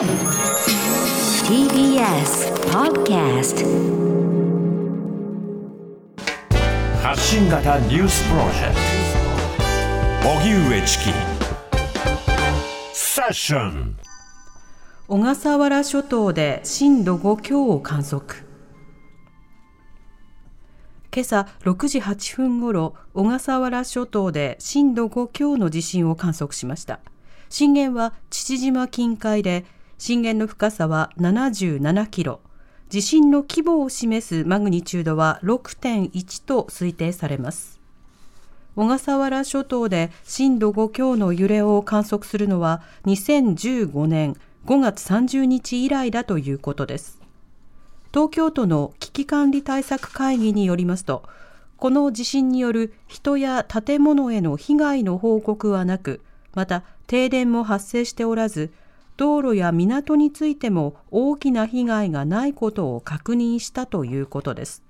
TBS Podcast 発信型ニュースプロジェクト。荻上チキ。セッション。小笠原諸島で震度5強を観測。今朝6時8分ごろ小笠原諸島で震度5強の地震を観測しました。震源は父島近海で震源の深さは77キロ。地震の規模を示すマグニチュードは6.1と推定されます。小笠原諸島で震度5強の揺れを観測するのは2015年5月30日以来だということです。東京都の危機管理対策会議によりますとこの地震による人や建物への被害の報告はなくまた停電も発生しておらず道路や港についても大きな被害がないことを確認したということです。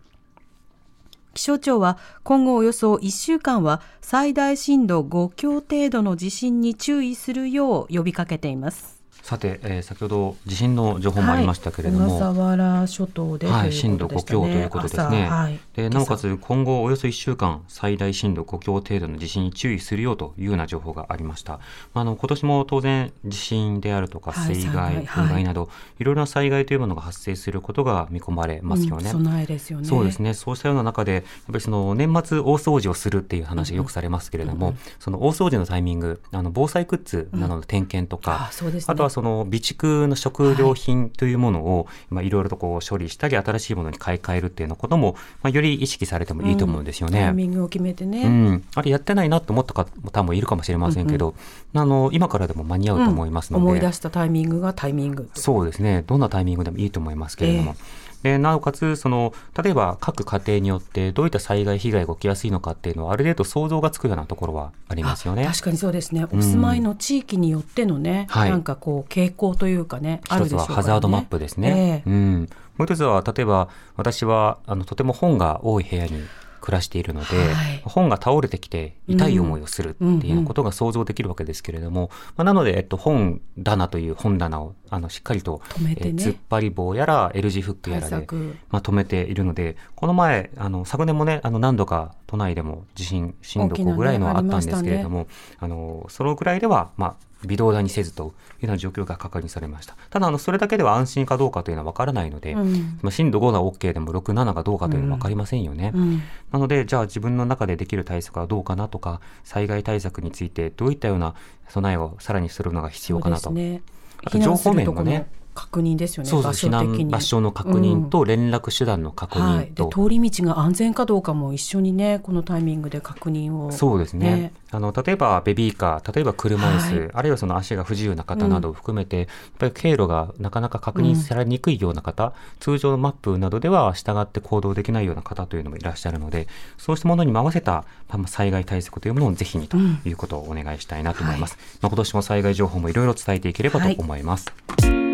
気象庁は今後およそ1週間は最大震度5強程度の地震に注意するよう呼びかけています。さて、えー、先ほど地震の情報もありましたけれども、はい、小笠原諸島で、はい、震度5強ということですね。はい、でなおかつ今後およそ1週間最大震度5強程度の地震に注意するようというような情報がありました。あの今年も当然地震であるとか水害、風害など、い、ろいろな災害というものが発生することが見込まれますよね。うん、備えですよね。そうですね。そうしたような中でやっぱりその年末大掃除をするっていう話がよくされますけれども、うんうん、その大掃除のタイミング、あの防災グッズなどの点検とか、うんあね、あとはその備蓄の食料品というものを、まあ、いろいろとこう処理したり、新しいものに買い替えるっていうのことも、まあ、より意識されてもいいと思うんですよね。うん、タイミングを決めてね。うん。あれやってないなと思った方もいるかもしれませんけど、うんうん、あの、今からでも間に合うと思いますので、うん、思い出したタイミングがタイミング。そうですね。どんなタイミングでもいいと思いますけれども。えーでなおかつその例えば各家庭によってどういった災害被害が起きやすいのかっていうのはある程度想像がつくようなところはありますよね。確かにそうですね。お住まいの地域によってのね、うん、なんかこう傾向というかね、あるでしょうか、ね、一つはハザードマップですね。えー、うん。もう一つは例えば私はあのとても本が多い部屋に暮らしているので、はい、本が倒れてきて痛い思いをするっていうことが想像できるわけですけれども、うんうん、まあ、なので、えっと、本棚という本棚をあのしっかりと、ね、え突っ張り棒やら L 字フックやらで、まあ、止めているのでこの前あの昨年もねあの何度か都内でも地震震度5ぐらいのあったんですけれども、ね。あのそのぐらいでは、まあ、微動だにせずというような状況が確認されました。ただ、あの、それだけでは安心かどうかというのは分からないので、うん、まあ、震度5が OK でも6、7がどうかというのは分かりませんよね。うん、なので、じゃあ自分の中でできる対策はどうかなとか、災害対策についてどういったような備えをさらにするのが必要かなと。ね、あと情報面もね、確認ですよね。そうそう避難場所の確認と連絡手段の確認と、うんはい、通り道が安全かどうかも一緒にねこのタイミングで確認を、ね、そうですね。あの例えばベビーカー例えば車椅子、はい、あるいはその足が不自由な方などを含めて、うん、やっぱり経路がなかなか確認されにくいような方、うん、通常のマップなどでは従って行動できないような方というのもいらっしゃるのでそうしたものにも合わせた災害対策というものをぜひにということをお願いしたいなと思います。はい、まあ、今年も災害情報もいろいろ伝えていければと思います。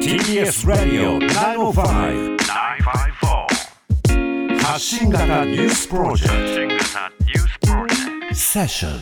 はい TBS ラディオ905-954発信型ニュースプロジェクトセッション